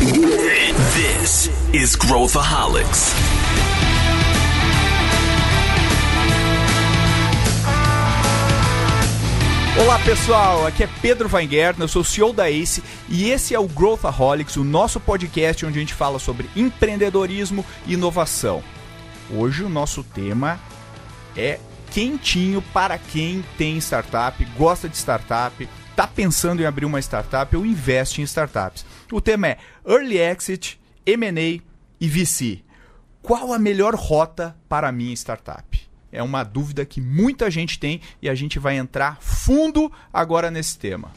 This is Growthaholics. Olá pessoal, aqui é Pedro Weingärtner, eu sou CEO da ACE e esse é o Growthaholics, o nosso podcast onde a gente fala sobre empreendedorismo e inovação. Hoje o nosso tema é quentinho para quem tem startup, gosta de startup, está pensando em abrir uma startup ou investe em startups. O tema é Early Exit, M&A e VC. Qual a melhor rota para a minha startup? É uma dúvida que muita gente tem e a gente vai entrar fundo agora nesse tema.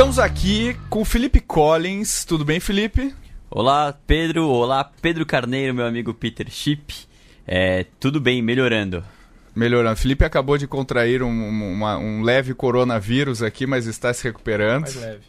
Estamos aqui com o Felipe Collins. Tudo bem, Felipe? Olá, Pedro. Olá, Pedro Carneiro, meu amigo Peter Chip. É, tudo bem, melhorando. Melhorando. Felipe acabou de contrair um, uma, um leve coronavírus aqui, mas está se recuperando. Mais leve.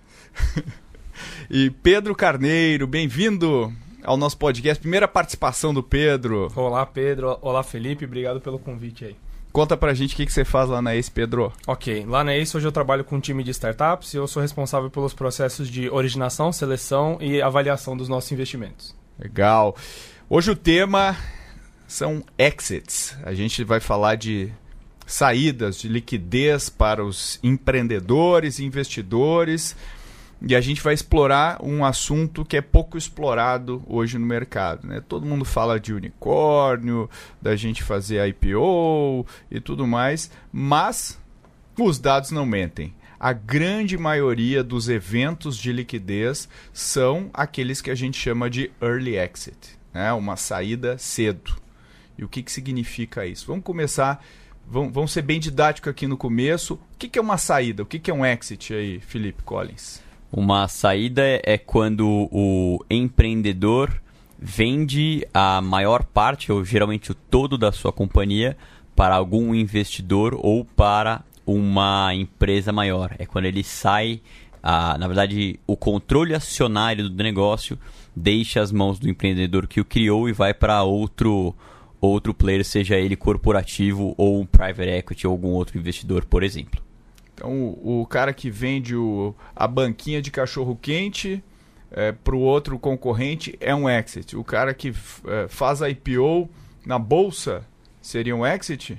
e Pedro Carneiro, bem-vindo ao nosso podcast. Primeira participação do Pedro. Olá, Pedro. Olá, Felipe. Obrigado pelo convite aí. Conta pra gente o que, que você faz lá na Ace, Pedro. Ok, lá na Ace hoje eu trabalho com um time de startups e eu sou responsável pelos processos de originação, seleção e avaliação dos nossos investimentos. Legal. Hoje o tema são exits. A gente vai falar de saídas, de liquidez para os empreendedores e investidores. E a gente vai explorar um assunto que é pouco explorado hoje no mercado. Né? Todo mundo fala de unicórnio, da gente fazer IPO e tudo mais, mas os dados não mentem. A grande maioria dos eventos de liquidez são aqueles que a gente chama de early exit, né? uma saída cedo. E o que, que significa isso? Vamos começar, vamos ser bem didático aqui no começo. O que, é uma saída? O que é um exit aí, Felipe Collins? Uma saída é quando o empreendedor vende a maior parte, ou geralmente o todo da sua companhia, para algum investidor ou para uma empresa maior. É quando ele sai, a, na verdade, o controle acionário do negócio deixa as mãos do empreendedor que o criou e vai para outro outro player, seja ele corporativo ou um private equity ou algum outro investidor, por exemplo. Então, o, o cara que vende o, a banquinha de cachorro quente é, para o outro concorrente é um exit. O cara que é, faz a IPO na bolsa seria um exit?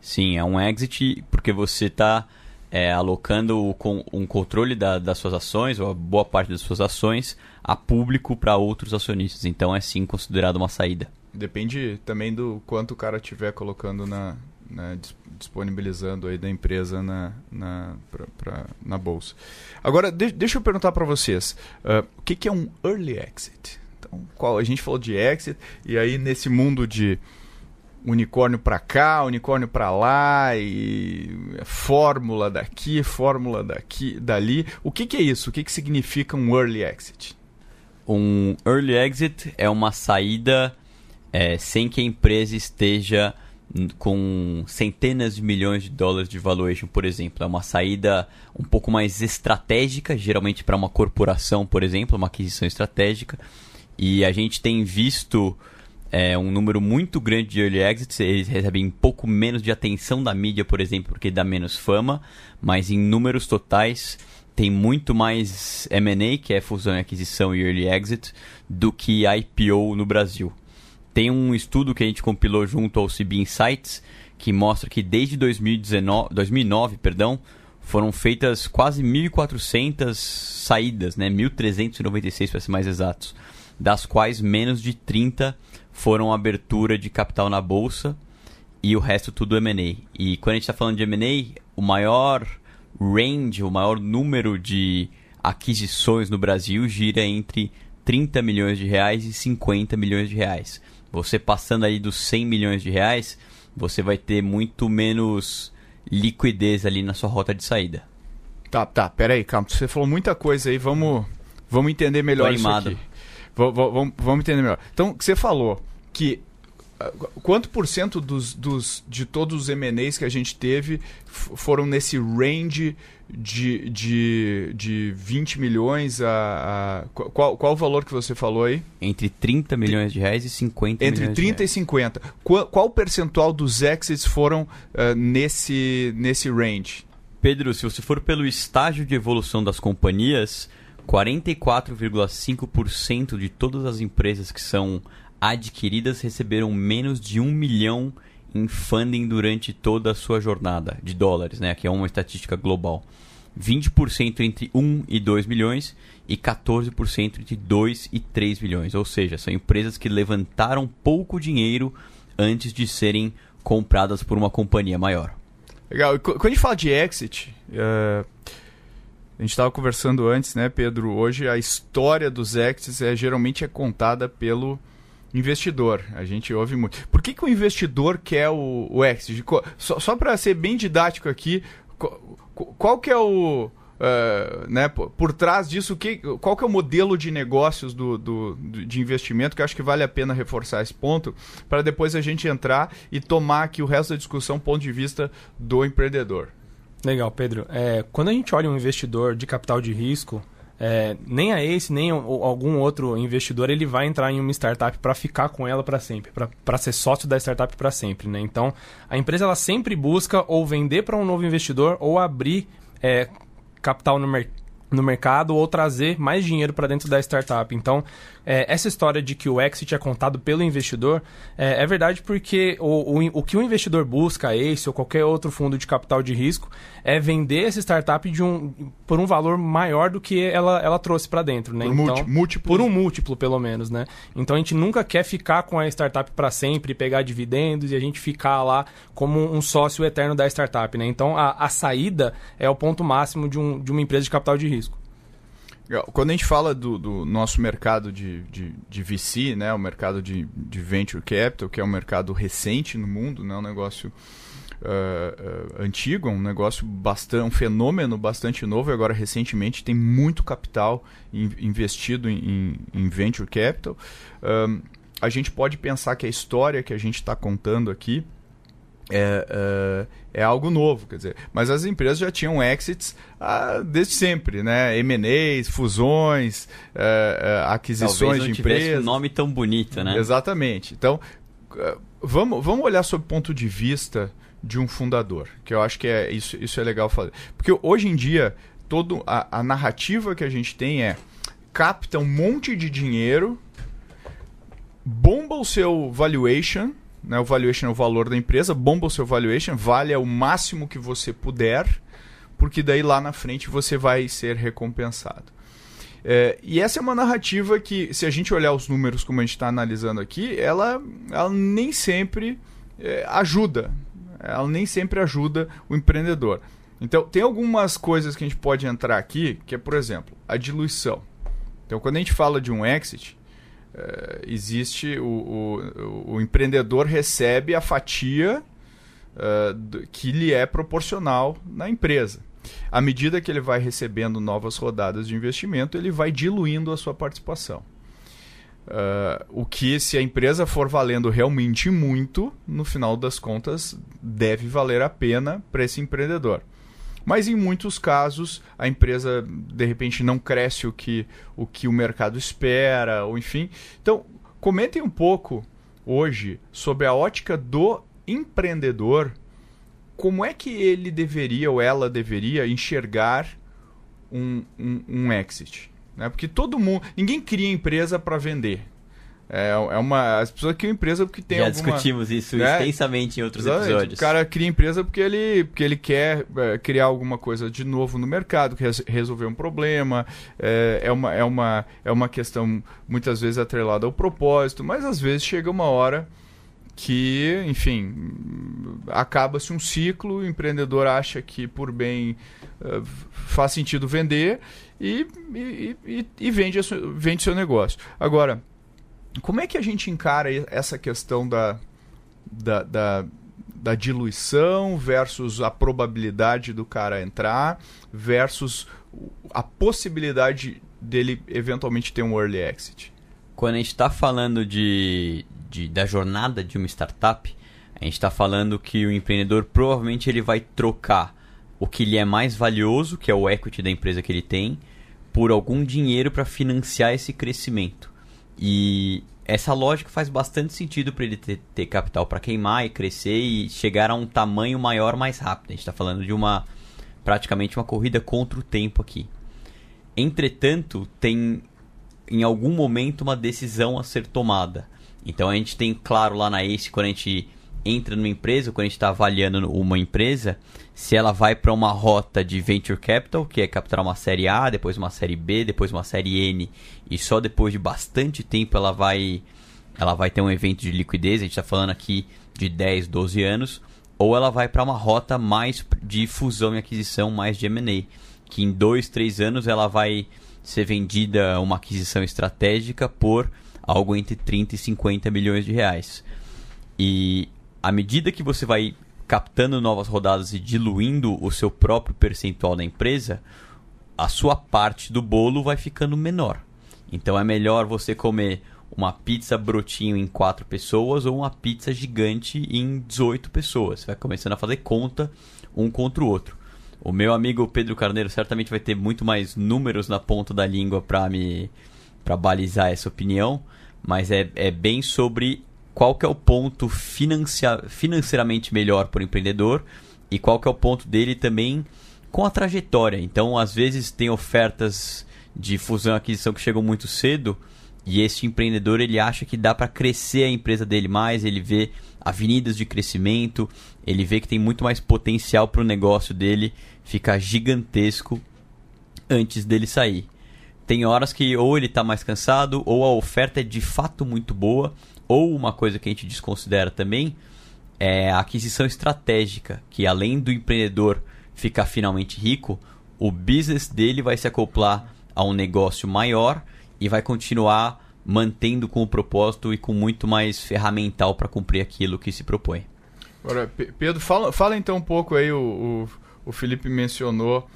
Sim, é um exit porque você está é, alocando o, um controle da, das suas ações, ou a boa parte das suas ações, a público para outros acionistas. Então é sim considerado uma saída. Depende também do quanto o cara estiver colocando na, né, disponibilizando aí da empresa na, na, pra, pra, na bolsa. Agora, de, deixa eu perguntar para vocês, uh, o que, que, é um early exit? Então, qual, a gente falou de exit, e aí nesse mundo de unicórnio para cá, unicórnio para lá, e fórmula daqui, fórmula daqui, dali, o que, que é isso? O que, que significa um early exit? Um early exit é uma saída é, sem que a empresa esteja com centenas de milhões de dólares de valuation, por exemplo. É uma saída um pouco mais estratégica, geralmente para uma corporação, por exemplo, uma aquisição estratégica. E a gente tem visto é, um número muito grande de early exits. Eles recebem um pouco menos de atenção da mídia, por exemplo, porque dá menos fama, mas em números totais tem muito mais M&A, que é fusão e aquisição e early exit, do que IPO no Brasil. Tem um estudo que a gente compilou junto ao CB Insights que mostra que desde 2019, 2009 perdão, foram feitas quase 1.400 saídas, né? 1.396 para ser mais exatos, das quais menos de 30 foram abertura de capital na bolsa e o resto tudo M&A. E quando a gente está falando de M&A, o maior range, o maior número de aquisições no Brasil gira entre 30 milhões de reais e 50 milhões de reais. Você passando aí dos 100 milhões de reais, você vai ter muito menos liquidez ali na sua rota de saída. Tá, tá, pera aí, calma. Você falou muita coisa aí, vamos, vamos entender melhor isso aqui. Vamos, vamos entender melhor. Então, você falou que ah, quanto por cento dos, dos, de todos os M&As que a gente teve foram nesse range de, de, de 20 milhões a. a qual, qual o valor que você falou aí? Entre 30 milhões de reais e 50 Entre milhões 30 e 50. Qual, qual o percentual dos exits foram uh, nesse, nesse range? Pedro, se você for pelo estágio de evolução das companhias, 44,5% de todas as empresas que são adquiridas receberam menos de um milhão em funding durante toda a sua jornada de dólares, né? Que é uma estatística global. 20% entre 1 e 2 milhões e 14% entre 2 e 3 milhões. Ou seja, são empresas que levantaram pouco dinheiro antes de serem compradas por uma companhia maior. Legal. Quando a gente fala de exit, uh, a gente estava conversando antes, né, Pedro? Hoje a história dos exits é, geralmente é contada pelo investidor. A gente ouve muito. Por que, que o investidor quer o, o exit? Só, só para ser bem didático aqui, qual, que é o... Uh, né, por, trás disso, que, qual que é o modelo de negócios do, do, de investimento, que acho que vale a pena reforçar esse ponto, para depois a gente entrar e tomar aqui o resto da discussão ponto de vista do empreendedor. Legal, Pedro. É, quando a gente olha um investidor de capital de risco, é, nem a esse, nem algum outro investidor ele vai entrar em uma startup para ficar com ela para sempre, para ser sócio da startup para sempre. Né? Então, a empresa ela sempre busca ou vender para um novo investidor ou abrir é, capital no, mer no mercado ou trazer mais dinheiro para dentro da startup. Então, é, essa história de que o exit é contado pelo investidor é, é verdade porque o, o, o, que o investidor busca, esse ou qualquer outro fundo de capital de risco, é vender essa startup de um, por um valor maior do que ela, ela trouxe para dentro. Né? Por, então, múltiplo. por um múltiplo, pelo menos. Né? Então a gente nunca quer ficar com a startup para sempre, pegar dividendos e a gente ficar lá como um sócio eterno da startup. Né? Então a, a saída é o ponto máximo de, um, de uma empresa de capital de risco. Quando a gente fala do, do nosso mercado de, de, de, VC, né, o mercado de, de Venture Capital, que é um mercado recente no mundo, né, um negócio uh, uh, antigo, um negócio bastante, um fenômeno bastante novo e agora recentemente tem muito capital in, investido em, em, Venture Capital. A gente pode pensar que a história que a gente está contando aqui é, é, é, algo novo, quer dizer. Mas as empresas já tinham exits ah, desde sempre, né? M&As, fusões, é, é aquisições Talvez não de empresas. um nome tão bonito, né? Exatamente. Então, vamos, vamos olhar sob o ponto de vista de um fundador, que eu acho que é isso, isso é legal fazer. Porque hoje em dia, todo a, a narrativa que a gente tem é capta um monte de dinheiro, bomba o seu valuation né? O valuation é o valor da empresa, bomba o seu valuation, vale o máximo que você puder, porque daí lá na frente você vai ser recompensado. É, e essa é uma narrativa que, se a gente olhar os números como a gente está analisando aqui, ela, ela nem sempre é, ajuda. Ela nem sempre ajuda o empreendedor. Então, tem algumas coisas que a gente pode entrar aqui, que é, por exemplo, a diluição. Então, quando a gente fala de um exit, Uh, existe o, o, o, empreendedor recebe a fatia uh, do, que lhe é proporcional na empresa. À medida que ele vai recebendo novas rodadas de investimento, ele vai diluindo a sua participação. Uh, o que, se a empresa for valendo realmente muito, no final das contas, deve valer a pena para esse empreendedor. Mas em muitos casos a empresa de repente não cresce o que o, que o mercado espera, ou enfim. Então, comentem um pouco hoje sobre a ótica do empreendedor, como é que ele deveria ou ela deveria enxergar um, um, um exit. Né? Porque todo mundo. Ninguém cria empresa para vender. É, é uma. As pessoas criam empresa porque tem Já alguma, discutimos isso né? extensamente em outros Exatamente. episódios. O cara cria empresa porque ele, porque ele quer é, criar alguma coisa de novo no mercado, quer resolver um problema. É, é, uma, é, uma, é uma questão muitas vezes atrelada ao propósito, mas às vezes chega uma hora que, enfim, acaba-se um ciclo, o empreendedor acha que por bem uh, faz sentido vender e, e, e, e vende, vende seu negócio. Agora como é que a gente encara essa questão da, da, da, da diluição versus a probabilidade do cara entrar versus a possibilidade dele eventualmente ter um early exit? Quando a gente está falando de, de, da jornada de uma startup, a gente está falando que o empreendedor provavelmente ele vai trocar o que lhe é mais valioso, que é o equity da empresa que ele tem, por algum dinheiro para financiar esse crescimento. E essa lógica faz bastante sentido para ele ter, ter capital para queimar e crescer e chegar a um tamanho maior mais rápido. A gente está falando de uma praticamente uma corrida contra o tempo aqui. Entretanto, tem em algum momento uma decisão a ser tomada. Então a gente tem claro lá na ACE quando a gente entra numa empresa, quando a gente está avaliando uma empresa, se ela vai para uma rota de venture capital, que é capturar uma série A, depois uma série B, depois uma série N, e só depois de bastante tempo ela vai ela vai ter um evento de liquidez, a gente está falando aqui de 10, 12 anos, ou ela vai para uma rota mais de fusão e aquisição, mais de M&A, que em 2, 3 anos ela vai ser vendida uma aquisição estratégica por algo entre 30 e 50 milhões de reais. E à medida que você vai captando novas rodadas e diluindo o seu próprio percentual da empresa, a sua parte do bolo vai ficando menor. Então é melhor você comer uma pizza brotinho em quatro pessoas ou uma pizza gigante em 18 pessoas. Você vai começando a fazer conta um contra o outro. O meu amigo Pedro Carneiro certamente vai ter muito mais números na ponta da língua para me para balizar essa opinião, mas é, é bem sobre qual que é o ponto financia financeiramente melhor para o empreendedor e qual que é o ponto dele também com a trajetória. Então, às vezes tem ofertas de fusão e aquisição que chegam muito cedo e esse empreendedor ele acha que dá para crescer a empresa dele mais, ele vê avenidas de crescimento, ele vê que tem muito mais potencial para o negócio dele ficar gigantesco antes dele sair. Tem horas que ou ele está mais cansado, ou a oferta é de fato muito boa, ou uma coisa que a gente desconsidera também é a aquisição estratégica, que além do empreendedor ficar finalmente rico, o business dele vai se acoplar a um negócio maior e vai continuar mantendo com o propósito e com muito mais ferramental para cumprir aquilo que se propõe. Agora, Pedro, fala, fala então um pouco aí, o, o, o Felipe mencionou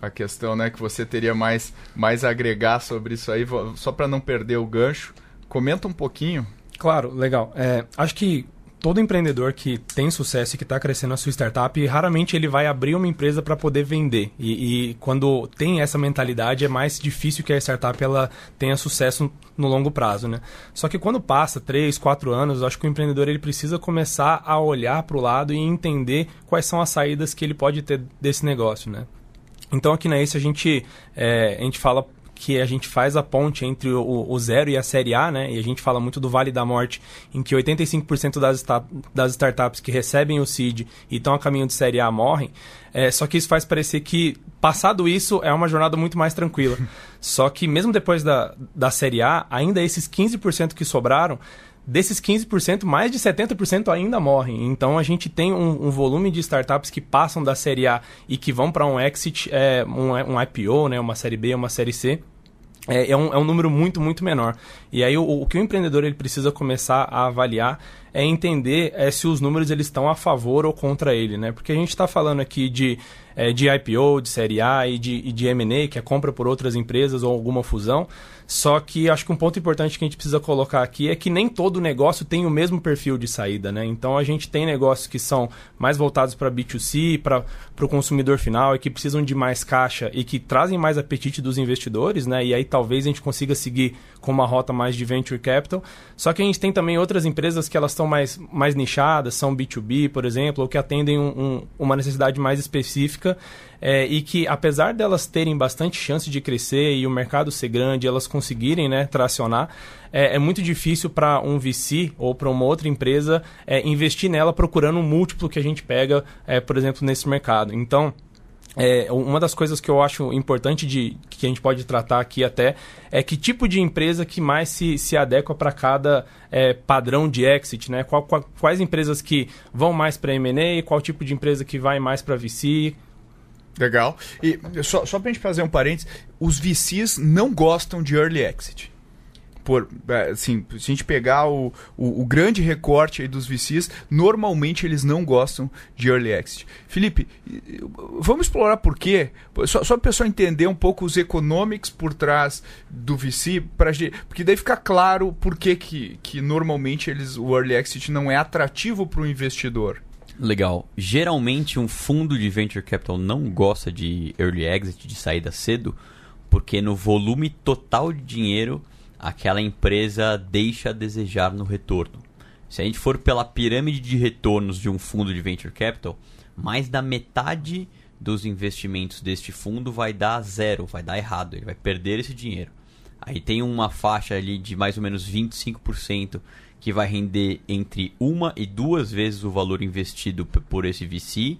a questão né, que você teria mais, mais a agregar sobre isso aí, só para não perder o gancho. Comenta um pouquinho Claro, legal. É, acho que todo empreendedor que tem sucesso e que está crescendo a sua startup, raramente ele vai abrir uma empresa para poder vender. E, e, quando tem essa mentalidade, é mais difícil que a startup ela tenha sucesso no longo prazo, né? Só que quando passa 3, 4 anos, acho que o empreendedor ele precisa começar a olhar para o lado e entender quais são as saídas que ele pode ter desse negócio, né? Então aqui na ACE a gente, é, a gente fala que a gente faz a ponte entre o, o, zero e a série A, né? E a gente fala muito do Vale da Morte, em que 85% das, das startups que recebem o seed e estão a caminho de série A morrem. É, só que isso faz parecer que, passado isso, é uma jornada muito mais tranquila. só que mesmo depois da, da série A, ainda esses 15% que sobraram desses 15%, mais de 70% ainda morrem. Então a gente tem um, um, volume de startups que passam da série A e que vão para um exit, é, um, um IPO, né, uma série B, uma série C. É, é, um, é um número muito, muito menor. E aí o, o que o empreendedor ele precisa começar a avaliar é entender é, se os números eles estão a favor ou contra ele, né? Porque a gente está falando aqui de, é, de IPO, de série A e de, e de M&A, que é compra por outras empresas ou alguma fusão. Só que acho que um ponto importante que a gente precisa colocar aqui é que nem todo negócio tem o mesmo perfil de saída, né? Então a gente tem negócios que são mais voltados para B2C, para o consumidor final e que precisam de mais caixa e que trazem mais apetite dos investidores, né? E aí talvez a gente consiga seguir com uma rota mais de venture capital. Só que a gente tem também outras empresas que elas estão mais, mais nichadas, são B2B, por exemplo, ou que atendem um, um, uma necessidade mais específica é, e que, apesar delas terem bastante chance de crescer e o mercado ser grande, elas conseguirem né, tracionar, é, é muito difícil para um VC ou para uma outra empresa é, investir nela procurando um múltiplo que a gente pega, é, por exemplo, nesse mercado. Então, é, uma das coisas que eu acho importante de que a gente pode tratar aqui até é que tipo de empresa que mais se, se adequa para cada é, padrão de exit, né? Qual, qual, quais empresas que vão mais para M&A, qual tipo de empresa que vai mais para VC, Legal. E só, só para a gente fazer um parênteses, os VCs não gostam de early exit. Por, é, assim, se a gente pegar o, o, o, grande recorte dos VCs, normalmente eles não gostam de early exit. Felipe, vamos explorar por quê? Só, só para o pessoal entender um pouco os economics por trás do VC, pra, porque daí fica claro por que, que, que normalmente eles, o early exit não é atrativo para o investidor. Legal. Geralmente um fundo de venture capital não gosta de early exit, de saída cedo, porque no volume total de dinheiro aquela empresa deixa a desejar no retorno. Se a gente for pela pirâmide de retornos de um fundo de venture capital, mais da metade dos investimentos deste fundo vai dar zero, vai dar errado, ele vai perder esse dinheiro. Aí tem uma faixa ali de mais ou menos 25% que vai render entre uma e duas vezes o valor investido por esse VC,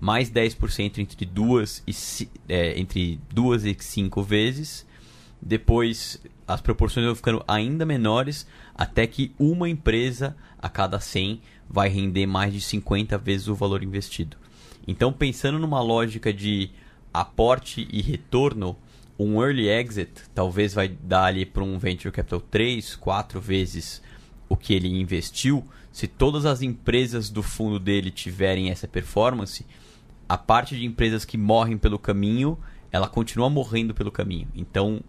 mais 10% entre duas e é, entre duas e cinco vezes. Depois as proporções vão ficando ainda menores até que uma empresa a cada 100 vai render mais de 50 vezes o valor investido. Então, pensando numa lógica de aporte e retorno, um early exit talvez vai dar ali para um venture capital 3, 4 vezes o que ele investiu. Se todas as empresas do fundo dele tiverem essa performance, a parte de empresas que morrem pelo caminho, ela continua morrendo pelo caminho. Então,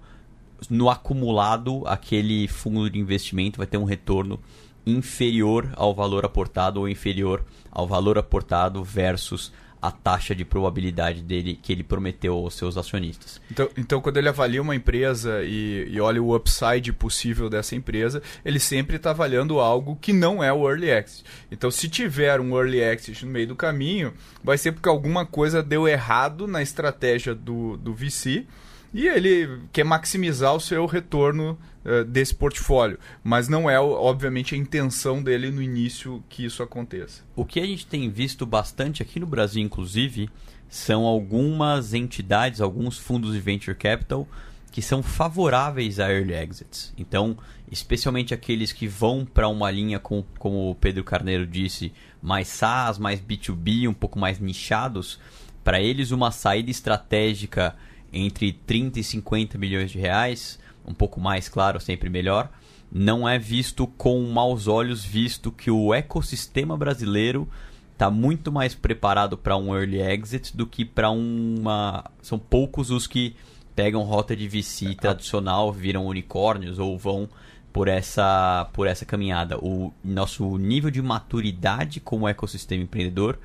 no acumulado, aquele fundo de investimento vai ter um retorno inferior ao valor aportado ou inferior ao valor aportado versus a taxa de probabilidade dele que ele prometeu aos seus acionistas. Então, então quando ele avalia uma empresa e, e olha o upside possível dessa empresa, ele sempre está avaliando algo que não é o early exit. Então, se tiver um early exit no meio do caminho, vai ser porque alguma coisa deu errado na estratégia do, do VC e ele quer maximizar o seu retorno uh, desse portfólio. Mas não é, obviamente, a intenção dele no início que isso aconteça. O que a gente tem visto bastante aqui no Brasil, inclusive, são algumas entidades, alguns fundos de venture capital que são favoráveis a early exits. Então, especialmente aqueles que vão para uma linha, com, como o Pedro Carneiro disse, mais SaaS, mais B2B, um pouco mais nichados, para eles uma saída estratégica entre 30 e 50 milhões de reais, um pouco mais, claro, sempre melhor, não é visto com maus olhos, visto que o ecossistema brasileiro está muito mais preparado para um early exit do que para uma. São poucos os que pegam rota de VC tradicional, viram unicórnios ou vão por essa, por essa caminhada. O nosso nível de maturidade como ecossistema empreendedor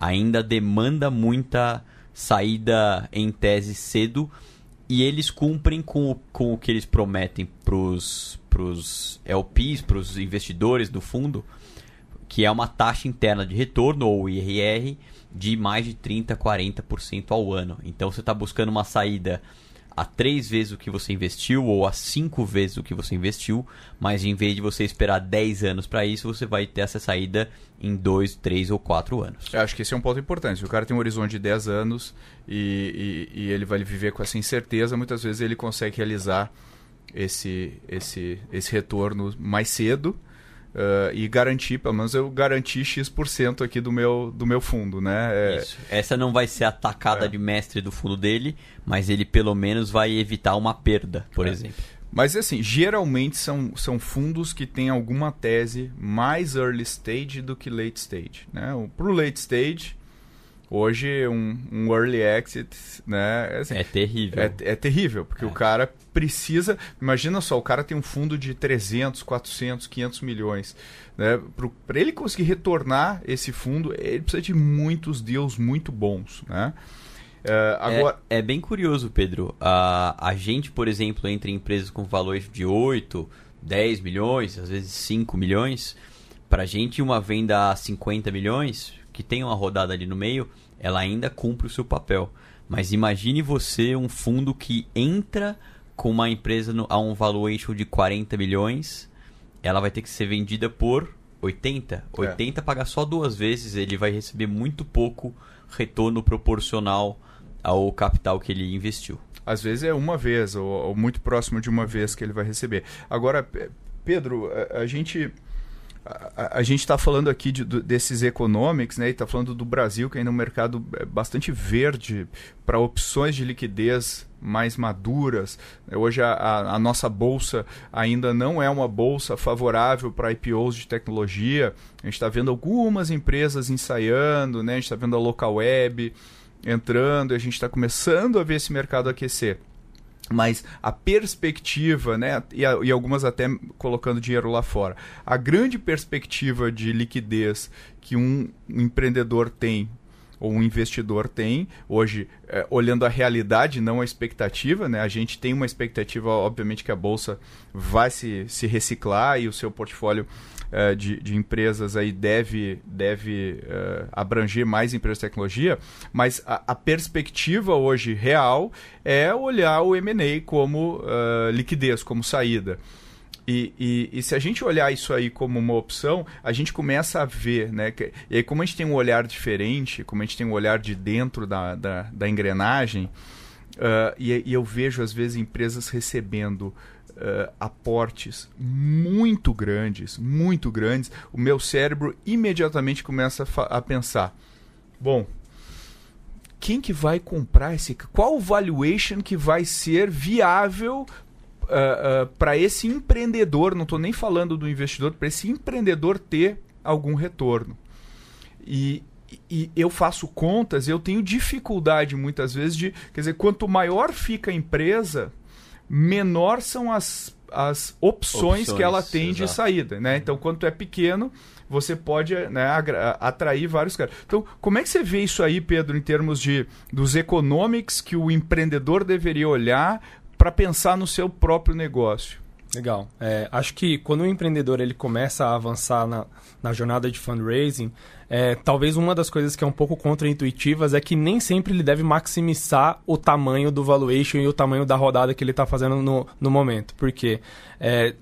ainda demanda muita saída em tese cedo e eles cumprem com o, com o que eles prometem para os LPs, para os investidores do fundo, que é uma taxa interna de retorno, ou IRR, de mais de 30%, 40% ao ano. Então você está buscando uma saída a três vezes o que você investiu ou a cinco vezes o que você investiu, mas em vez de você esperar 10 anos para isso, você vai ter essa saída em 2, 3 ou 4 anos. Eu acho que esse é um ponto importante. O cara tem um horizonte de 10 anos e, e, e ele vai viver com essa incerteza, muitas vezes ele consegue realizar esse, esse, esse retorno mais cedo Uh, e garantir, pelo menos eu garanti X% aqui do meu, do meu fundo, né? É... Isso. Essa não vai ser a tacada é. de mestre do fundo dele, mas ele pelo menos vai evitar uma perda, por é. exemplo. Mas assim, geralmente são, são fundos que têm alguma tese mais early stage do que late stage. Né? Para o late stage, Hoje, um, um early exit, né? Assim, é terrível. É, é terrível, porque é. o cara precisa. Imagina só, o cara tem um fundo de 300, 400, 500 milhões. Né? Para ele conseguir retornar esse fundo, ele precisa de muitos deals muito bons. Né? Uh, agora... é, é, bem curioso, Pedro. Uh, a gente, por exemplo, entre empresas com valores de 8, 10 milhões, às vezes 5 milhões, para a gente uma venda a 50 milhões que tem uma rodada ali no meio, ela ainda cumpre o seu papel. Mas imagine você um fundo que entra com uma empresa no, a um valuation de 40 milhões, ela vai ter que ser vendida por 80. 80 é. paga só duas vezes, ele vai receber muito pouco retorno proporcional ao capital que ele investiu. Às vezes é uma vez, ou, ou muito próximo de uma vez que ele vai receber. Agora, Pedro, a, a gente a, a, gente está falando aqui de, desses economics, né? E está falando do Brasil, que ainda é um mercado é, bastante verde para opções de liquidez mais maduras. Hoje a, a, a, nossa bolsa ainda não é uma bolsa favorável para IPOs de tecnologia. A gente está vendo algumas empresas ensaiando, né? A gente está vendo a local web entrando, a gente está começando a ver esse mercado aquecer. Mas a perspectiva, né, e, e, algumas até colocando dinheiro lá fora, a grande perspectiva de liquidez que um, um empreendedor tem ou um investidor tem hoje, é, olhando a realidade, não a expectativa, né? A gente tem uma expectativa, obviamente, que a bolsa vai se, se reciclar e o seu portfólio é, de, de, empresas aí deve, deve é, abranger mais empresas de tecnologia, mas a, a, perspectiva hoje real é olhar o M&A como uh, liquidez, como saída. E, e, e, se a gente olhar isso aí como uma opção, a gente começa a ver, né? E aí, como a gente tem um olhar diferente, como a gente tem um olhar de dentro da, da, da engrenagem, uh, e, e, eu vejo, às vezes, empresas recebendo uh, aportes muito grandes, muito grandes, o meu cérebro imediatamente começa a, a pensar: bom, quem que vai comprar esse? Qual valuation que vai ser viável uh, uh, para esse empreendedor, não estou nem falando do investidor, para esse empreendedor ter algum retorno. E, e eu faço contas, eu tenho dificuldade muitas vezes de. Quer dizer, quanto maior fica a empresa, menor são as, as opções, opções que ela tem exato. de saída. Né? Então, quanto é pequeno, você pode né, atrair vários caras. Então, como é que você vê isso aí, Pedro, em termos de dos economics que o empreendedor deveria olhar para pensar no seu próprio negócio. Legal. É, acho que quando o empreendedor ele começa a avançar na, na jornada de fundraising, é, talvez uma das coisas que é um pouco contraintuitivas é que nem sempre ele deve maximizar o tamanho do valuation e o tamanho da rodada que ele está fazendo no, no momento. Porque é,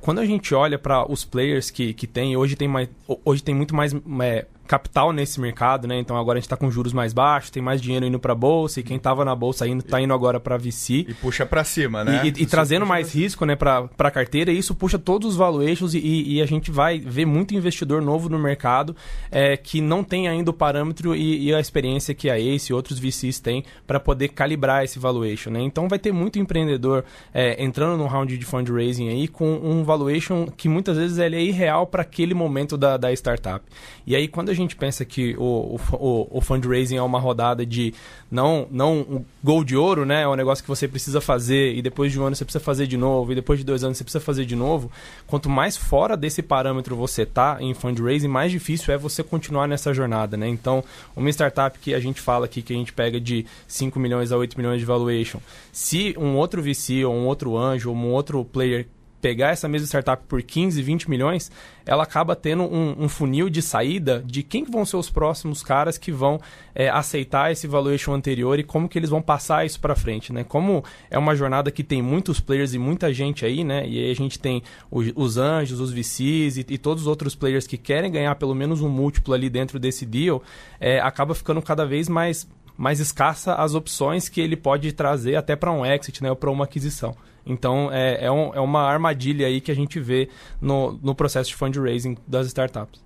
quando a gente olha para os players que, que tem, hoje tem, mais, hoje tem muito mais é, capital nesse mercado, né? Então agora a gente está com juros mais baixos, tem mais dinheiro indo para bolsa e quem estava na bolsa indo está indo agora para VC e puxa para cima, né? E, e, e trazendo mais risco, né, para a carteira. E isso puxa todos os valuations e, e, a gente vai ver muito investidor novo no mercado é, que não tem ainda o parâmetro e, a experiência que a Ace e outros VCs têm para poder calibrar esse valuation, né? Então vai ter muito empreendedor é, entrando no round de fundraising aí com um valuation que muitas vezes ele é irreal para aquele momento da, da startup. E aí quando a gente pensa que o, o, o fundraising é uma rodada de não, não um gol de ouro, né? É um negócio que você precisa fazer e depois de um ano você precisa fazer de novo e depois de dois anos você precisa fazer de novo. Quanto mais fora desse parâmetro você tá em fundraising, mais difícil é você continuar nessa jornada, né? Então, uma startup que a gente fala aqui que a gente pega de 5 milhões a 8 milhões de valuation, se um outro VC ou um outro anjo ou um outro player pegar essa mesma startup por 15, 20 milhões, ela acaba tendo um, um funil de saída de quem vão ser os próximos caras que vão é, aceitar esse valuation anterior e como que eles vão passar isso para frente, né? Como é uma jornada que tem muitos players e muita gente aí, né? E aí a gente tem os, os anjos, os VCs e, e, todos os outros players que querem ganhar pelo menos um múltiplo ali dentro desse deal, é, acaba ficando cada vez mais mais escassa as opções que ele pode trazer até para um exit, né, ou para uma aquisição. Então, é, é, um, é, uma armadilha aí que a gente vê no, no processo de fundraising das startups.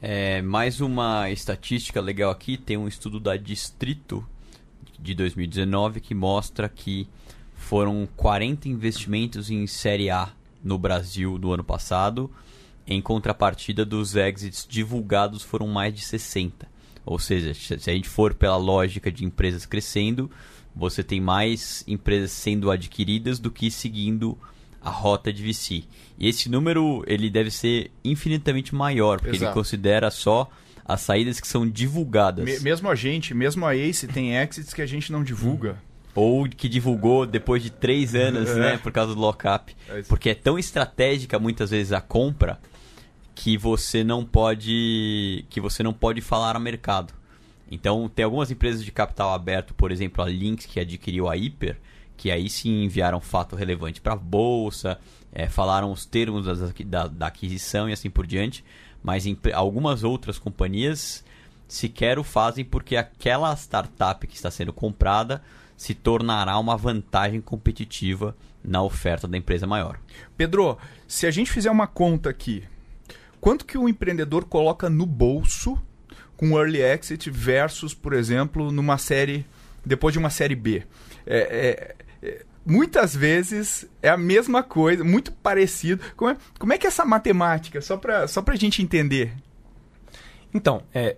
É, mais uma estatística legal aqui, tem um estudo da Distrito de 2019 que mostra que foram 40 investimentos em Série A no Brasil do ano passado, em contrapartida dos exits divulgados foram mais de 60. Ou seja, se a gente for pela lógica de empresas crescendo, você tem mais empresas sendo adquiridas do que seguindo a rota de VC. E esse número ele deve ser infinitamente maior, porque Exato. ele considera só as saídas que são divulgadas. Me, mesmo a gente, mesmo a Ace tem exits que a gente não divulga. Ou que divulgou depois de três anos, é. né? Por causa do lockup. É porque é tão estratégica muitas vezes a compra que você não pode. que você não pode falar ao mercado. Então, tem algumas empresas de capital aberto, por exemplo, a Lynx, que adquiriu a Hyper, que aí sim enviaram fato relevante para a bolsa, é, falaram os termos das, da, da, aquisição e assim por diante, mas em, algumas outras companhias sequer o fazem porque aquela startup que está sendo comprada se tornará uma vantagem competitiva na oferta da empresa maior. Pedro, se a gente fizer uma conta aqui, quanto que o empreendedor coloca no bolso com early exit versus, por exemplo, numa série depois de uma série B. É, é, é, muitas vezes é a mesma coisa, muito parecido. Como é, como é que é essa matemática? Só para só a gente entender. Então, é,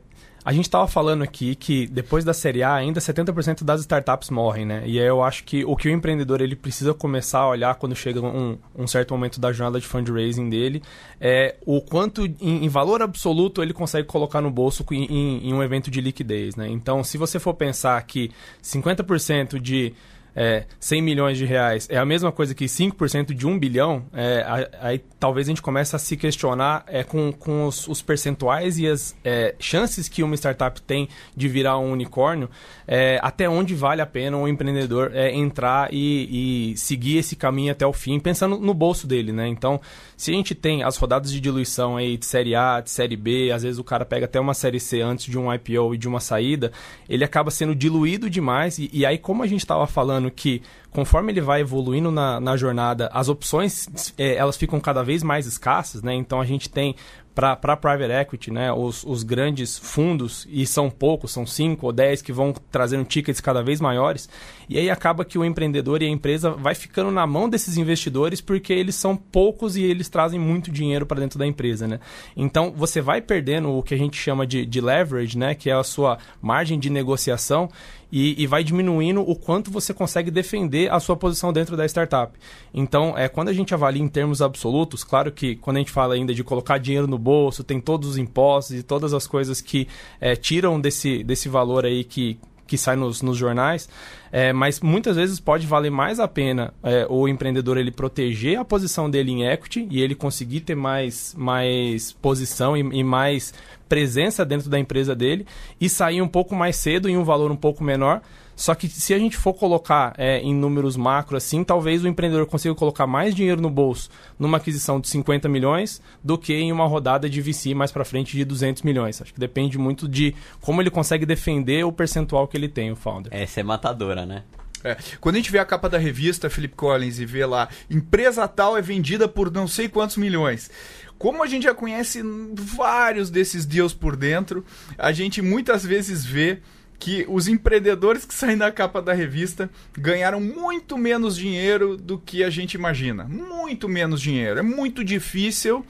A gente estava falando aqui que depois da Série A, ainda 70% das startups morrem, né? E eu acho que o que o empreendedor ele precisa começar a olhar quando chega um, um certo momento da jornada de fundraising dele é o quanto, em, em valor absoluto, ele consegue colocar no bolso em, em, em um evento de liquidez, né? Então, se você for pensar que 50% de é, 100 milhões de reais é a mesma coisa que 5% de 1 bilhão, é, aí talvez a gente comece a se questionar é, com, com os, os percentuais e as é, chances que uma startup tem de virar um unicórnio, é, até onde vale a pena um empreendedor é, entrar e, e, seguir esse caminho até o fim, pensando no bolso dele, né? Então, se a gente tem as rodadas de diluição aí de série A, de série B, às vezes o cara pega até uma série C antes de um IPO e de uma saída, ele acaba sendo diluído demais e, e aí como a gente estava falando que conforme ele vai evoluindo na, na jornada, as opções é, elas ficam cada vez mais escassas, né? Então a gente tem para private equity, né, os, os grandes fundos, e são poucos, são 5 ou 10 que vão trazendo tickets cada vez maiores, e aí acaba que o empreendedor e a empresa vai ficando na mão desses investidores porque eles são poucos e eles trazem muito dinheiro para dentro da empresa. Né? Então você vai perdendo o que a gente chama de, de leverage, né, que é a sua margem de negociação, e, e, vai diminuindo o quanto você consegue defender a sua posição dentro da startup. Então, é, quando a gente avalia em termos absolutos, claro que quando a gente fala ainda de colocar dinheiro no bolso, tem todos os impostos e todas as coisas que é, tiram desse, desse valor aí que, que sai nos, nos jornais, é, mas muitas vezes pode valer mais a pena é, o empreendedor ele proteger a posição dele em equity e ele conseguir ter mais, mais posição e, e mais presença dentro da empresa dele e sair um pouco mais cedo em um valor um pouco menor. Só que se a gente for colocar é, em números macro assim, talvez o empreendedor consiga colocar mais dinheiro no bolso numa aquisição de 50 milhões do que em uma rodada de VC mais para frente de 200 milhões. Acho que depende muito de como ele consegue defender o percentual que ele tem, o founder. Essa é matadora, né? É. Quando a gente vê a capa da revista Philip Collins e vê lá, empresa tal é vendida por não sei quantos milhões. Como a gente já conhece vários desses deals por dentro, a gente muitas vezes vê que os empreendedores que saem da capa da revista ganharam muito menos dinheiro do que a gente imagina. Muito menos dinheiro. É muito difícil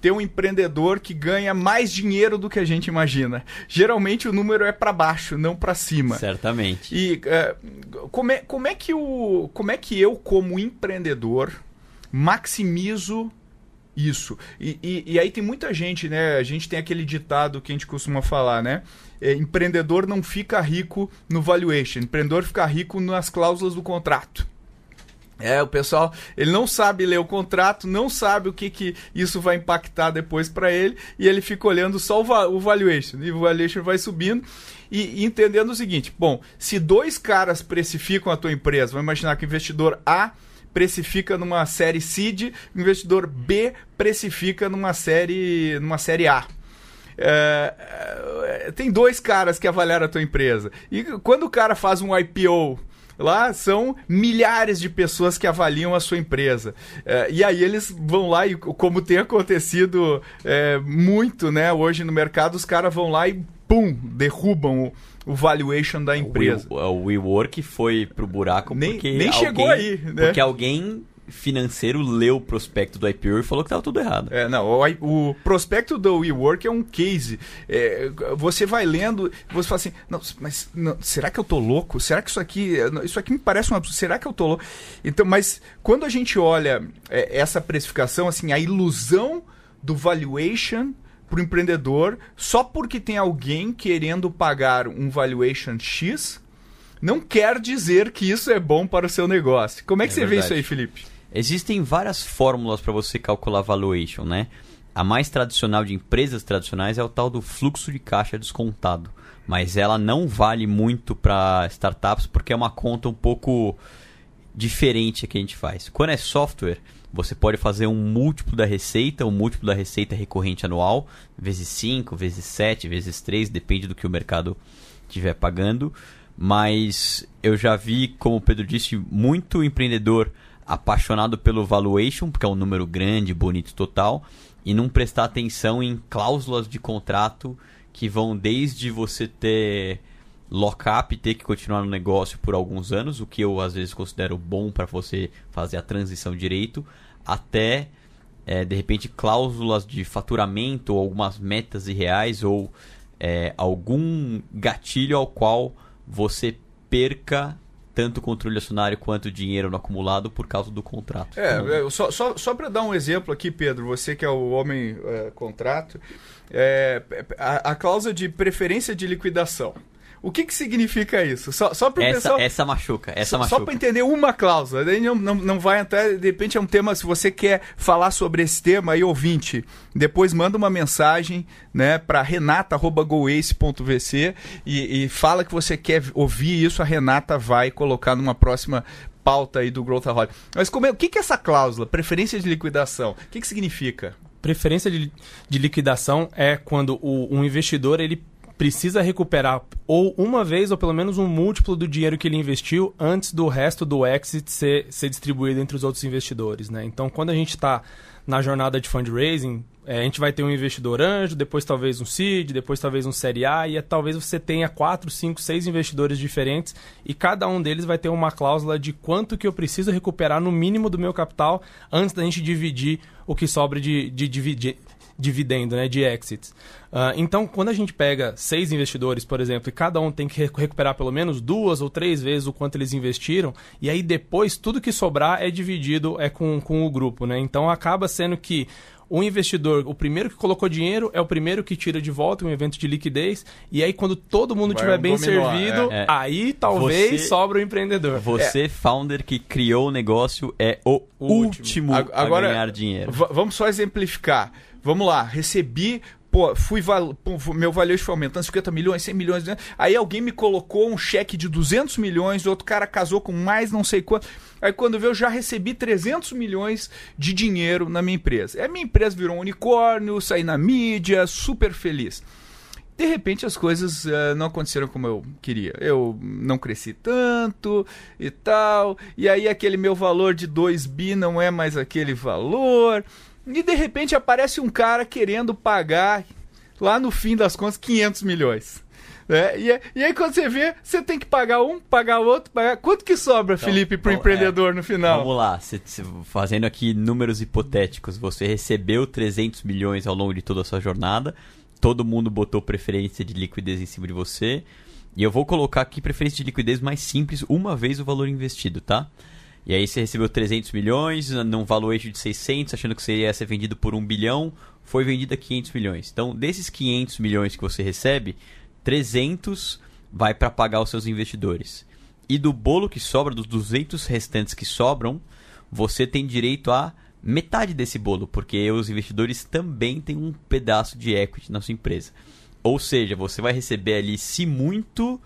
ter um empreendedor que ganha mais dinheiro do que a gente imagina. Geralmente o número é para baixo, não para cima. Certamente. E uh, como, é, como, é que o, como é que eu, como empreendedor, maximizo isso. E, e, e, aí tem muita gente, né? A gente tem aquele ditado que a gente costuma falar, né? É, empreendedor não fica rico no valuation, empreendedor fica rico nas cláusulas do contrato. É, o pessoal, ele não sabe ler o contrato, não sabe o que, que isso vai impactar depois para ele, e ele fica olhando só o, o valuation, e o valuation vai subindo, e, e, entendendo o seguinte, bom, se dois caras precificam a tua empresa, vamos imaginar que o investidor A precifica numa série seed, investidor B precifica numa série, numa série A. É, é, tem dois caras que avaliaram a tua empresa. E quando o cara faz um IPO lá são milhares de pessoas que avaliam a sua empresa. É, e aí eles vão lá e, como tem acontecido é, muito, né, hoje no mercado, os caras vão lá e pum, derrubam o, o valuation da empresa. O, o WeWork foi pro buraco nem, porque nem alguém, chegou aí, né? Porque alguém financeiro leu o prospecto do IPO e falou que estava tudo errado. É, não, o, o prospecto do WeWork é um case. É, você vai lendo, você fala assim, não, mas não, será que eu tô louco? Será que isso aqui, isso aqui me parece um absurdo? Será que eu tô louco? Então, mas quando a gente olha é, essa precificação, assim, a ilusão do valuation para o empreendedor só porque tem alguém querendo pagar um valuation X, não quer dizer que isso é bom para o seu negócio. Como é que é você verdade. vê isso aí, Felipe? Existem várias fórmulas para você calcular valuation, né? A mais tradicional de empresas tradicionais é o tal do fluxo de caixa descontado, mas ela não vale muito para startups porque é uma conta um pouco diferente que a gente faz. Quando é software, você pode fazer um múltiplo da receita, um múltiplo da receita recorrente anual, vezes 5, vezes 7, vezes 3, depende do que o mercado estiver pagando. Mas eu já vi, como o Pedro disse, muito empreendedor apaixonado pelo valuation, porque é um número grande, bonito total, e não prestar atenção em cláusulas de contrato que vão desde você ter lock-up ter que continuar no negócio por alguns anos, o que eu às vezes considero bom para você fazer a transição direito, até é, de repente cláusulas de faturamento ou algumas metas irreais ou é, algum gatilho ao qual você perca tanto o controle acionário quanto o dinheiro no acumulado por causa do contrato. É, é só, só, só para dar um exemplo aqui, Pedro, você que é o homem é, contrato, é, a, a cláusula de preferência de liquidação. O que, que significa isso? Só, só para essa, essa machuca, essa só, machuca. Só para entender uma cláusula. Daí não, não, não vai até, de repente é um tema, se você quer falar sobre esse tema aí, ouvinte, depois manda uma mensagem né, para renata.goace.vc e, e fala que você quer ouvir isso, a Renata vai colocar numa próxima pauta aí do Growthaholic. Mas como é, o que, que é essa cláusula? Preferência de liquidação. O que, que significa? Preferência de, de liquidação é quando o, um investidor ele precisa recuperar ou uma vez ou pelo menos um múltiplo do dinheiro que ele investiu antes do resto do exit ser, ser distribuído entre os outros investidores. Né? Então, quando a gente está na jornada de fundraising, é, a gente vai ter um investidor anjo, depois talvez um seed, depois talvez um série A, e é, talvez você tenha quatro, cinco, seis investidores diferentes, e cada um deles vai ter uma cláusula de quanto que eu preciso recuperar no mínimo do meu capital antes da gente dividir o que sobra de, de, de, dividendo, né, de exits. Uh, então, quando a gente pega seis investidores, por exemplo, e cada um tem que recuperar pelo menos duas ou três vezes o quanto eles investiram, e aí depois tudo que sobrar é dividido é com, com o grupo, né? Então acaba sendo que o investidor, o primeiro que colocou dinheiro, é o primeiro que tira de volta um evento de liquidez. E aí, quando todo mundo estiver bem servido, é. aí talvez você, sobra o empreendedor. Você, é. founder que criou o negócio, é o, o último, último Agora, a ganhar dinheiro. Vamos só exemplificar. Vamos lá, recebi pô, fui val... meu valuation foi aumentando 50 milhões, 100 milhões, né? aí alguém me colocou um cheque de 200 milhões, outro cara casou com mais não sei quanto. Aí quando eu já recebi 300 milhões de dinheiro na minha empresa. A minha empresa virou um unicórnio, saí na mídia, super feliz. De repente as coisas uh, não aconteceram como eu queria. Eu não cresci tanto e tal. E aí aquele meu valor de 2 bi não é mais aquele valor. E de repente aparece um cara querendo pagar, lá no fim das contas, 500 milhões. É, e, e, aí quando você vê, você tem que pagar um, pagar outro, pagar... Quanto que sobra, então, Felipe, para o então, empreendedor é, no final? Vamos lá, cê, cê, fazendo aqui números hipotéticos, você recebeu 300 milhões ao longo de toda a sua jornada, todo mundo botou preferência de liquidez em cima de você, e eu vou colocar aqui preferência de liquidez mais simples, uma vez o valor investido, tá? E aí você recebeu 300 milhões, num valuation de 600, achando que você ia ser vendido por 1 bilhão, foi vendido a 500 milhões. Então, desses 500 milhões que você recebe, 300 vai para pagar os seus investidores. E do bolo que sobra, dos 200 restantes que sobram, você tem direito a metade desse bolo, porque os investidores também têm um pedaço de equity na sua empresa. Ou seja, você vai receber ali, se muito,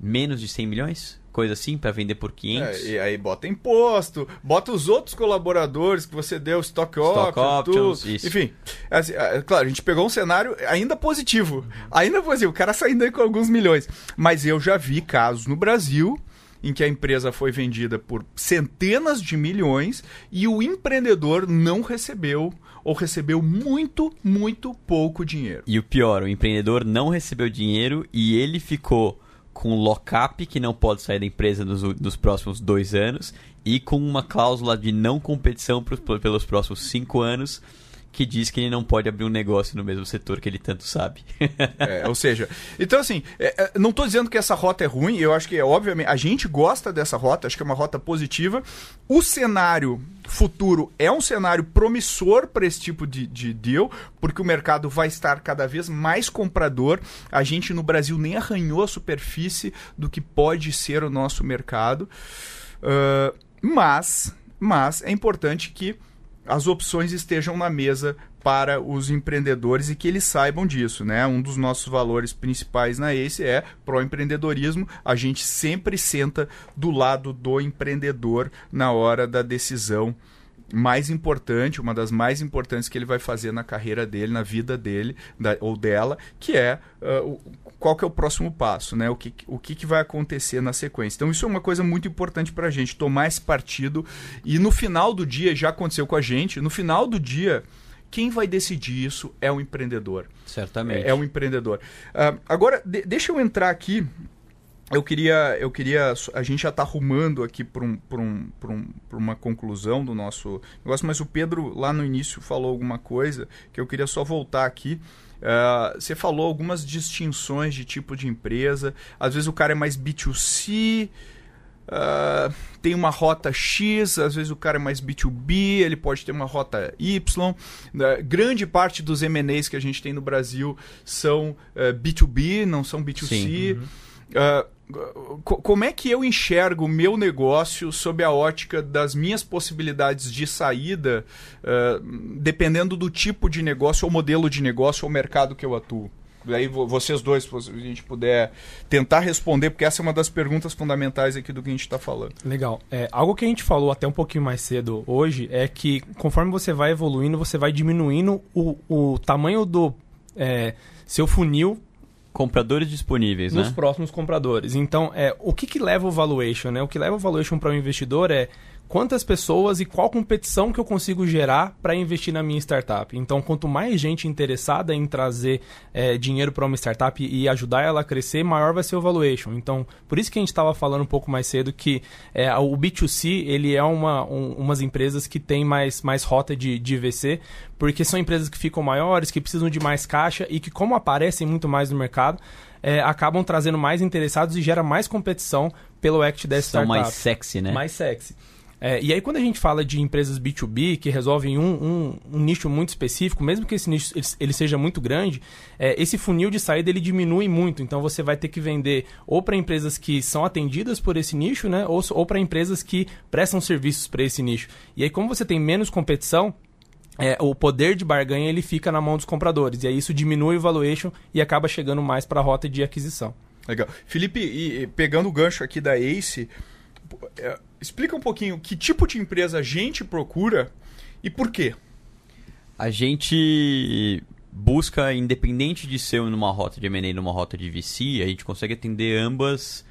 menos de 100 milhões? Coisa assim para vender por 500. É, e aí bota imposto, bota os outros colaboradores que você deu, stock, stock options. Isso. Enfim, assim, é, claro, a gente pegou um cenário ainda positivo. Ainda positivo, o cara saindo aí com alguns milhões. Mas eu já vi casos no Brasil em que a empresa foi vendida por centenas de milhões e o empreendedor não recebeu ou recebeu muito, muito pouco dinheiro. E o pior, o empreendedor não recebeu dinheiro e ele ficou com lock-up que não pode sair da empresa nos, nos, próximos dois anos e com uma cláusula de não competição pros, pelos próximos cinco anos que diz que ele não pode abrir um negócio no mesmo setor que ele tanto sabe. é, ou seja, então assim, é, é não estou dizendo que essa rota é ruim, eu acho que é obviamente a gente gosta dessa rota, acho que é uma rota positiva. O cenário futuro é um cenário promissor para esse tipo de, de deal, porque o mercado vai estar cada vez mais comprador. A gente no Brasil nem arranhou a superfície do que pode ser o nosso mercado. Uh, mas, mas é importante que as opções estejam na mesa para os empreendedores e que eles saibam disso, né? Um dos nossos valores principais na ACE é pró-empreendedorismo. A gente sempre senta do lado do empreendedor na hora da decisão mais importante, uma das mais importantes que ele vai fazer na carreira dele, na vida dele da, ou dela, que é uh, qual que é o próximo passo, né? O que, o que, que vai acontecer na sequência. Então isso é uma coisa muito importante para a gente, tomar esse partido e no final do dia, já aconteceu com a gente, no final do dia, quem vai decidir isso é o empreendedor. Certamente. É, é o empreendedor. Uh, agora, de, deixa eu entrar aqui eu queria, eu queria. A gente já está arrumando aqui para um, um, um, uma conclusão do nosso negócio, mas o Pedro lá no início falou alguma coisa que eu queria só voltar aqui. Uh, você falou algumas distinções de tipo de empresa. Às vezes o cara é mais B2C, uh, tem uma rota X, às vezes o cara é mais B2B, ele pode ter uma rota Y. Uh, grande parte dos M&As que a gente tem no Brasil são B2B, não são B2C. Sim, uhum. Como é que eu enxergo o meu negócio sob a ótica das minhas possibilidades de saída, uh, dependendo do tipo de negócio, ou modelo de negócio, ou mercado que eu atuo? Aí vocês dois, se a gente puder tentar responder, porque essa é uma das perguntas fundamentais aqui do que a gente está falando. Legal. É, algo que a gente falou até um pouquinho mais cedo hoje é que conforme você vai evoluindo, você vai diminuindo o, o tamanho do é, seu funil compradores disponíveis, nos né? próximos compradores. Então, é, o que, que leva o valuation? Né? O que leva o valuation para o um investidor é quantas pessoas e qual competição que eu consigo gerar para investir na minha startup. Então, quanto mais gente interessada em trazer é, dinheiro para uma startup e ajudar ela a crescer, maior vai ser o valuation. Então, por isso que a gente estava falando um pouco mais cedo que é, o B2C ele é uma, um, umas empresas que tem mais, mais rota de, de VC, porque são empresas que ficam maiores, que precisam de mais caixa e que, como aparecem muito mais no mercado, é, acabam trazendo mais interessados e gera mais competição pelo act dessa São startup. mais sexy, né? Mais sexy. É, e aí, quando a gente fala de empresas B2B que resolvem um, um, um nicho muito específico, mesmo que esse nicho ele, ele seja muito grande, é, esse funil de saída ele diminui muito. Então, você vai ter que vender ou para empresas que são atendidas por esse nicho, né, ou, ou para empresas que prestam serviços para esse nicho. E aí, como você tem menos competição, é, o poder de barganha ele fica na mão dos compradores. E aí isso diminui o valuation e acaba chegando mais para a rota de aquisição. Legal. Felipe, e, pegando o gancho aqui da Ace, é, explica um pouquinho que tipo de empresa a gente procura e por quê. A gente busca, independente de ser numa rota de M&A numa rota de VC, a gente consegue atender ambas,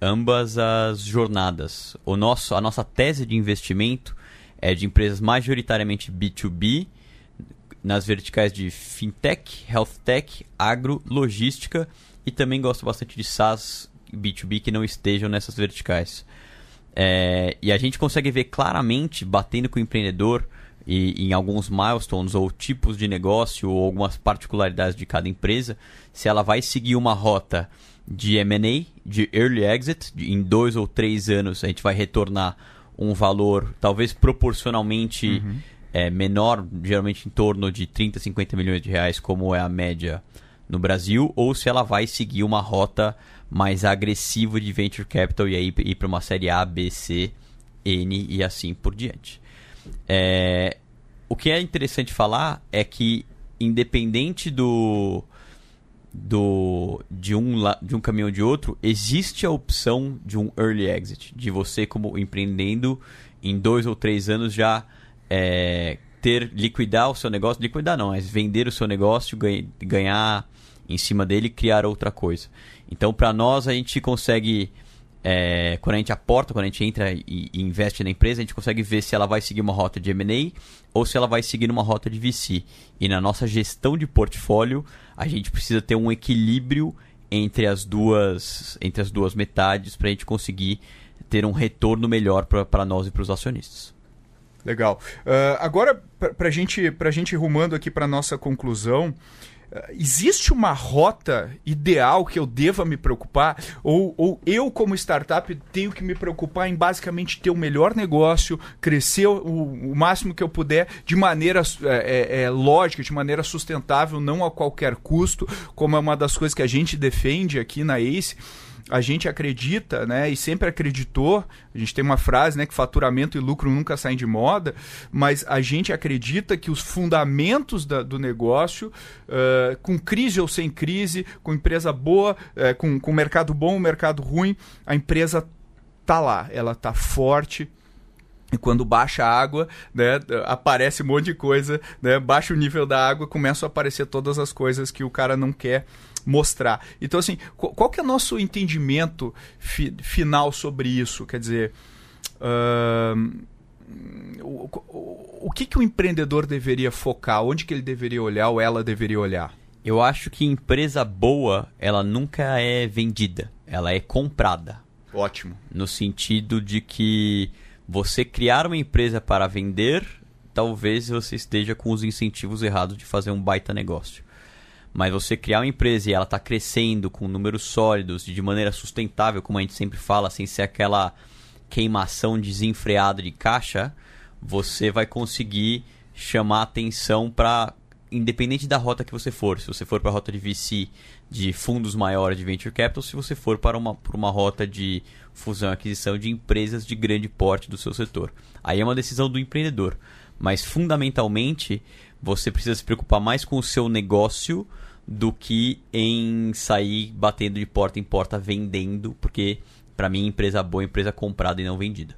ambas as jornadas. O nosso, a nossa tese de investimento é de empresas majoritariamente B2B, nas verticais de fintech, health tech, agro, logística e também gosto bastante de SaaS B2B que não estejam nessas verticais. É, e a gente consegue ver claramente, batendo com o empreendedor, e em alguns milestones ou tipos de negócio ou algumas particularidades de cada empresa, se ela vai seguir uma rota de M&A, de early exit, de, em dois ou três anos a gente vai retornar um valor talvez proporcionalmente uhum. é, menor, geralmente em torno de 30, 50 milhões de reais, como é a média no Brasil, ou se ela vai seguir uma rota mais agressiva de venture capital e aí ir para uma série A, B, C, N e assim por diante. É, o que é interessante falar é que independente do do de um de um caminho ou de outro, existe a opção de um early exit, de você como empreendendo em dois ou três anos já é, ter liquidar o seu negócio, liquidar não, mas vender o seu negócio, ganhar em cima dele, criar outra coisa. Então, para nós, a gente consegue é, quando a gente aporta, quando a gente entra e, e, investe na empresa, a gente consegue ver se ela vai seguir uma rota de M&A ou se ela vai seguir uma rota de VC. E na nossa gestão de portfólio, a gente precisa ter um equilíbrio entre as duas, entre as duas metades para a gente conseguir ter um retorno melhor para nós e para os acionistas. Legal. Uh, agora, para gente, a gente rumando aqui para nossa conclusão, Existe uma rota ideal que eu deva me preocupar? Ou, ou eu, como startup, tenho que me preocupar em basicamente ter o melhor negócio, crescer o, o máximo que eu puder de maneira é, é, é, lógica, de maneira sustentável, não a qualquer custo, como é uma das coisas que a gente defende aqui na ACE a gente acredita, né, e sempre acreditou, a gente tem uma frase, né, que faturamento e lucro nunca saem de moda, mas a gente acredita que os fundamentos da, do negócio, uh, com crise ou sem crise, com empresa boa, uh, com, com mercado bom, mercado ruim, a empresa tá lá, ela tá forte, e quando baixa a água, né, aparece um monte de coisa, né, baixa o nível da água, começam a aparecer todas as coisas que o cara não quer mostrar. Então, assim, qual que é o nosso entendimento fi final sobre isso? Quer dizer, uh, o, o, o que, que o empreendedor deveria focar? Onde que ele deveria olhar ou ela deveria olhar? Eu acho que empresa boa, ela nunca é vendida. ela é comprada. Ótimo. No sentido de que você criar uma empresa para vender, talvez você esteja com os incentivos errados de fazer um baita negócio. Mas você criar uma empresa e ela está crescendo com números sólidos e de maneira sustentável, como a gente sempre fala, sem ser aquela queimação desenfreada de caixa, você vai conseguir chamar atenção para independente da rota que você for, se você for para a rota de VC de fundos maiores de venture capital, se você for para uma, para uma rota de fusão e aquisição de empresas de grande porte do seu setor. Aí é uma decisão do empreendedor, mas fundamentalmente você precisa se preocupar mais com o seu negócio do que em sair batendo de porta em porta vendendo, porque para mim empresa boa é empresa comprada e não vendida.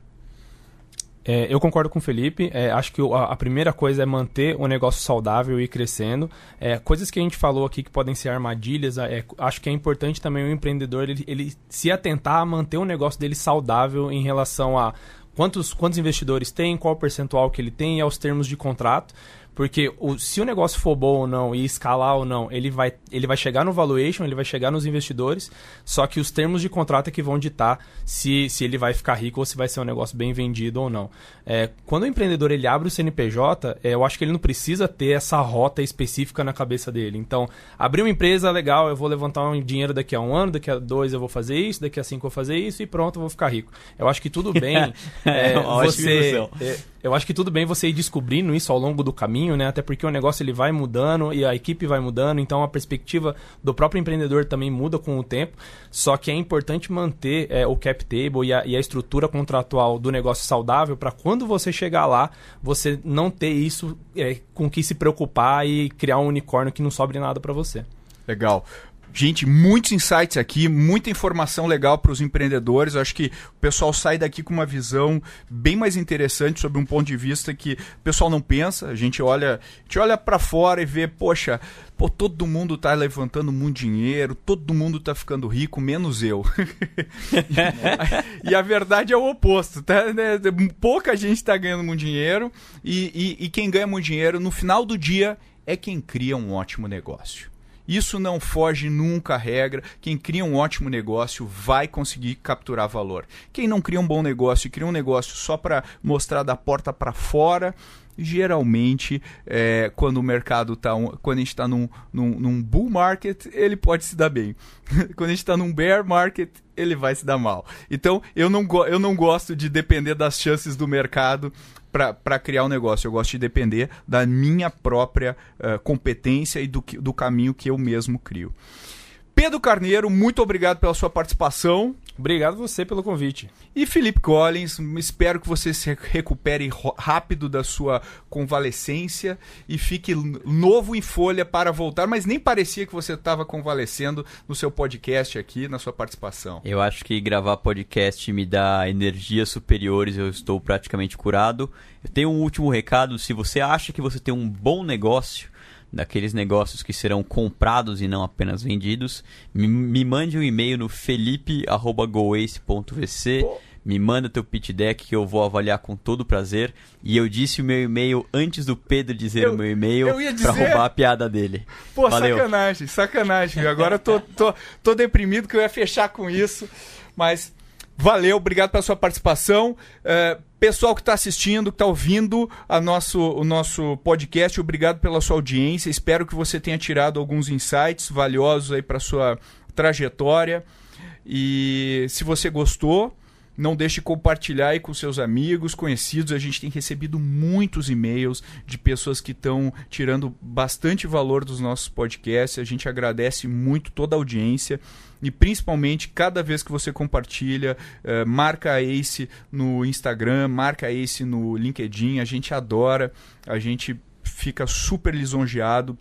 É, eu concordo com o Felipe. É, acho que a, a, primeira coisa é manter o negócio saudável e crescendo. É, coisas que a gente falou aqui que podem ser armadilhas. É, acho que é importante também o empreendedor ele, ele se atentar a manter o negócio dele saudável em relação a quantos, quantos investidores tem, qual o percentual que ele tem e aos termos de contrato. Porque o, se o negócio for bom ou não e escalar ou não, ele vai, ele vai chegar no valuation, ele vai chegar nos investidores, só que os termos de contrato é que vão ditar se, se ele vai ficar rico ou se vai ser um negócio bem vendido ou não. É, quando o empreendedor ele abre o CNPJ, é, eu acho que ele não precisa ter essa rota específica na cabeça dele. Então, abrir uma empresa, legal, eu vou levantar um dinheiro daqui a um ano, daqui a dois eu vou fazer isso, daqui a cinco eu vou fazer isso e pronto, eu vou ficar rico. Eu acho que tudo bem é, você... Eu acho que tudo bem você ir descobrindo isso ao longo do caminho, né? Até porque o negócio ele vai mudando e a equipe vai mudando, então a perspectiva do próprio empreendedor também muda com o tempo. Só que é importante manter é, o cap table e a, e a estrutura contratual do negócio saudável para quando você chegar lá, você não ter isso é, com que se preocupar e criar um unicórnio que não sobre nada para você. Legal. Gente, muitos insights aqui, muita informação legal para os empreendedores. Acho que o pessoal sai daqui com uma visão bem mais interessante sobre um ponto de vista que o pessoal não pensa. A gente olha, olha para fora e vê, poxa, pô, todo mundo está levantando muito dinheiro, todo mundo está ficando rico, menos eu. e a verdade é o oposto, tá? Né? Pouca gente está ganhando muito dinheiro e, e, e quem ganha muito dinheiro no final do dia é quem cria um ótimo negócio. Isso não foge nunca à regra. Quem cria um ótimo negócio vai conseguir capturar valor. Quem não cria um bom negócio e cria um negócio só para mostrar da porta para fora, geralmente, é, quando o mercado está um, quando a gente está num, num, num, bull market, ele pode se dar bem. quando a gente está num bear market, ele vai se dar mal. Então, eu não, eu não gosto de depender das chances do mercado para criar um negócio. Eu gosto de depender da minha própria uh, competência e do, do caminho que eu mesmo crio. Pedro Carneiro, muito obrigado pela sua participação. Obrigado você pelo convite. E Felipe Collins, espero que você se recupere rápido da sua convalescência e fique novo em folha para voltar, mas nem parecia que você estava convalescendo no seu podcast aqui, na sua participação. Eu acho que gravar podcast me dá energias superiores, eu estou praticamente curado. Eu tenho um último recado, se você acha que você tem um bom negócio, daqueles negócios que serão comprados e não apenas vendidos, me, me mande um e-mail no felipe.goace.vc. Me manda teu pitch deck que eu vou avaliar com todo prazer. E eu disse o meu e-mail antes do Pedro dizer eu, o meu e-mail para roubar a piada dele. Pô, Valeu. sacanagem, sacanagem. Agora eu tô, tô, tô deprimido que eu ia fechar com isso. Mas valeu, obrigado pela sua participação. Uh, Pessoal que está assistindo, que está ouvindo a nosso, o nosso podcast, obrigado pela sua audiência. Espero que você tenha tirado alguns insights valiosos aí para sua trajetória. E se você gostou, não deixe de compartilhar aí com seus amigos, conhecidos. A gente tem recebido muitos e-mails de pessoas que estão tirando bastante valor dos nossos podcasts. A gente agradece muito toda a audiência e principalmente cada vez que você compartilha, uh, marca a Ace no Instagram, marca a Ace no LinkedIn, a gente adora, a gente fica super lisonjeado.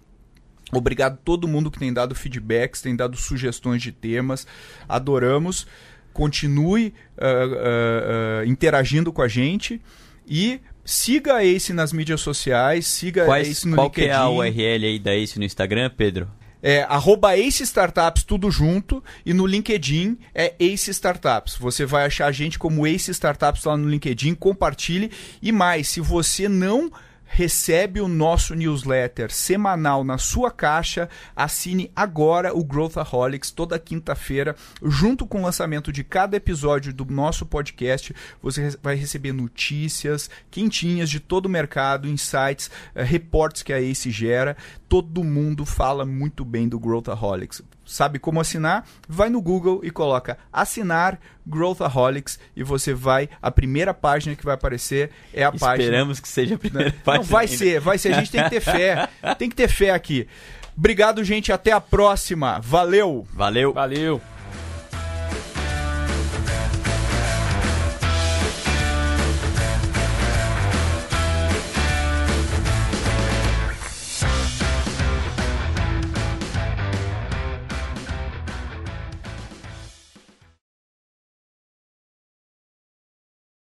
Obrigado a todo mundo que tem dado feedbacks, tem dado sugestões de temas, adoramos. Continue uh, uh, interagindo com a gente e siga a Ace nas mídias sociais, siga Quais, a Ace no qual LinkedIn. Qual é a URL aí da Ace no Instagram, Pedro? É arroba Ace Startups, tudo junto, e no LinkedIn é Ace Startups. Você vai achar a gente como Ace Startups lá no LinkedIn, compartilhe. E mais, se você não recebe o nosso newsletter semanal na sua caixa, assine agora o Growthaholics toda quinta-feira, junto com o lançamento de cada episódio do nosso podcast. Você vai receber notícias quentinhas de todo o mercado, insights, eh, reportes que a Ace gera. Todo mundo fala muito bem do Growthaholics sabe como assinar, vai no Google e coloca assinar Growthaholics e você vai. A primeira página que vai aparecer é a Esperamos página. Esperamos que seja a primeira Não, página. Não, vai ainda. ser, vai ser. A gente tem que ter fé. tem que ter fé aqui. Obrigado, gente. Até a próxima. Valeu. Valeu. Valeu.